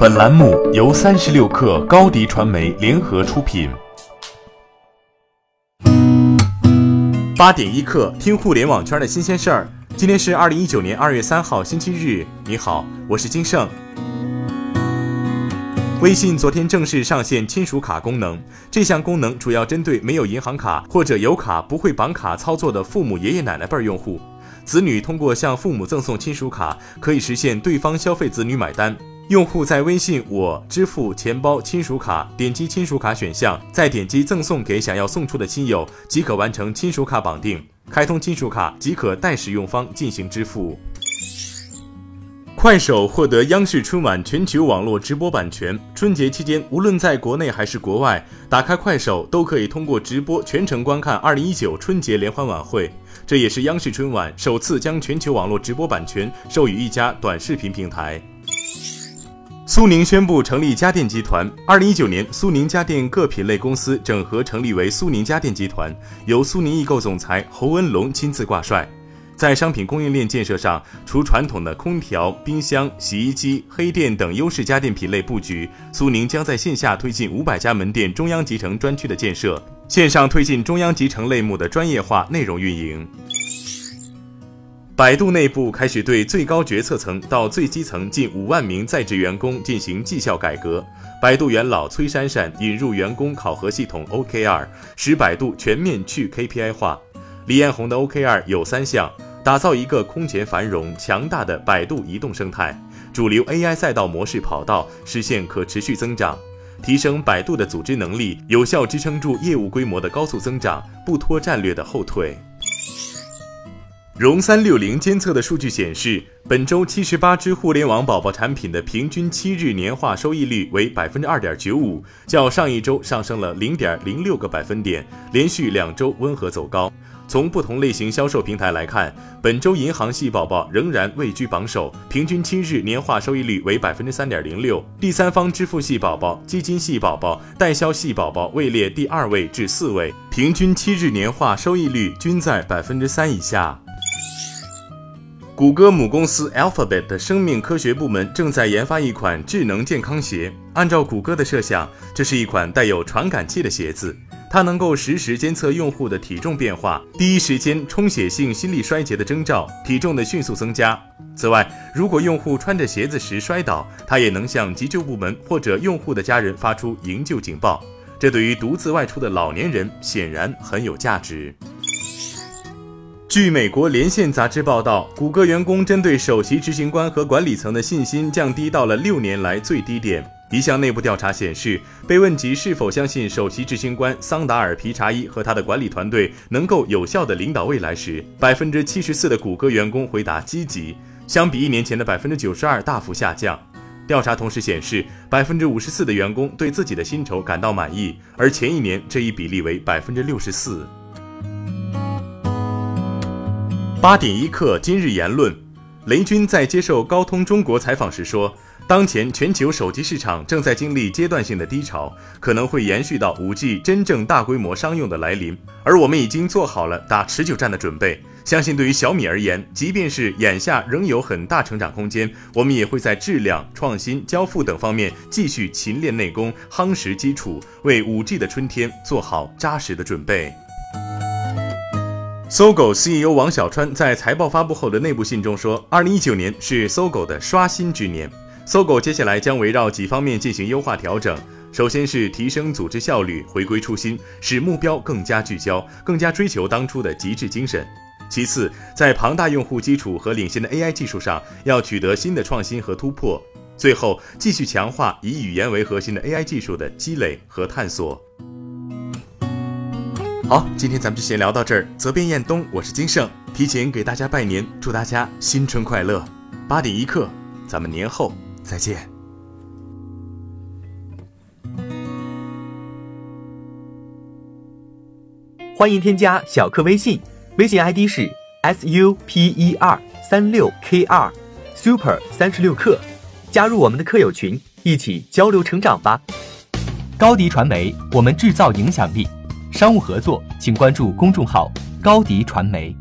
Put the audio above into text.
本栏目由三十六氪高低传媒联合出品。八点一刻，听互联网圈的新鲜事儿。今天是二零一九年二月三号，星期日。你好，我是金盛。微信昨天正式上线亲属卡功能，这项功能主要针对没有银行卡或者有卡不会绑卡操作的父母、爷爷奶奶辈用户。子女通过向父母赠送亲属卡，可以实现对方消费子女买单。用户在微信我支付钱包亲属卡点击亲属卡选项，再点击赠送给想要送出的亲友，即可完成亲属卡绑定。开通亲属卡即可代使用方进行支付。快手获得央视春晚全球网络直播版权，春节期间无论在国内还是国外，打开快手都可以通过直播全程观看2019春节联欢晚会。这也是央视春晚首次将全球网络直播版权授予一家短视频平台。苏宁宣布成立家电集团。二零一九年，苏宁家电各品类公司整合成立为苏宁家电集团，由苏宁易购总裁侯文龙亲自挂帅。在商品供应链建设上，除传统的空调、冰箱、洗衣机、黑电等优势家电品类布局，苏宁将在线下推进五百家门店中央集成专区的建设，线上推进中央集成类目的专业化内容运营。百度内部开始对最高决策层到最基层近五万名在职员工进行绩效改革。百度元老崔珊珊引入员工考核系统 OKR，使百度全面去 KPI 化。李彦宏的 OKR 有三项：打造一个空前繁荣、强大的百度移动生态；主流 AI 赛道模式跑道实现可持续增长；提升百度的组织能力，有效支撑住业务规模的高速增长，不拖战略的后腿。融三六零监测的数据显示，本周七十八只互联网宝宝产品的平均七日年化收益率为百分之二点九五，较上一周上升了零点零六个百分点，连续两周温和走高。从不同类型销售平台来看，本周银行系宝宝仍然位居榜首，平均七日年化收益率为百分之三点零六；第三方支付系宝宝、基金系宝宝、代销系宝宝位列第二位至四位，平均七日年化收益率均在百分之三以下。谷歌母公司 Alphabet 的生命科学部门正在研发一款智能健康鞋。按照谷歌的设想，这是一款带有传感器的鞋子，它能够实时监测用户的体重变化，第一时间充血性心力衰竭的征兆，体重的迅速增加。此外，如果用户穿着鞋子时摔倒，它也能向急救部门或者用户的家人发出营救警报。这对于独自外出的老年人显然很有价值。据美国连线杂志报道，谷歌员工针对首席执行官和管理层的信心降低到了六年来最低点。一项内部调查显示，被问及是否相信首席执行官桑达尔皮查伊和他的管理团队能够有效地领导未来时，百分之七十四的谷歌员工回答积极，相比一年前的百分之九十二大幅下降。调查同时显示，百分之五十四的员工对自己的薪酬感到满意，而前一年这一比例为百分之六十四。八点一刻，今日言论。雷军在接受高通中国采访时说，当前全球手机市场正在经历阶段性的低潮，可能会延续到五 G 真正大规模商用的来临，而我们已经做好了打持久战的准备。相信对于小米而言，即便是眼下仍有很大成长空间，我们也会在质量、创新、交付等方面继续勤练内功，夯实基础，为五 G 的春天做好扎实的准备。搜狗 CEO 王小川在财报发布后的内部信中说，二零一九年是搜狗的刷新之年。搜狗接下来将围绕几方面进行优化调整，首先是提升组织效率，回归初心，使目标更加聚焦，更加追求当初的极致精神。其次，在庞大用户基础和领先的 AI 技术上，要取得新的创新和突破。最后，继续强化以语言为核心的 AI 技术的积累和探索。好，今天咱们就先聊到这儿。责编：彦东，我是金盛，提前给大家拜年，祝大家新春快乐。八点一刻，咱们年后再见。欢迎添加小课微信，微信 ID 是 s u p e r 三六 k 二 super 三十六课，加入我们的课友群，一起交流成长吧。高迪传媒，我们制造影响力。商务合作，请关注公众号“高迪传媒”。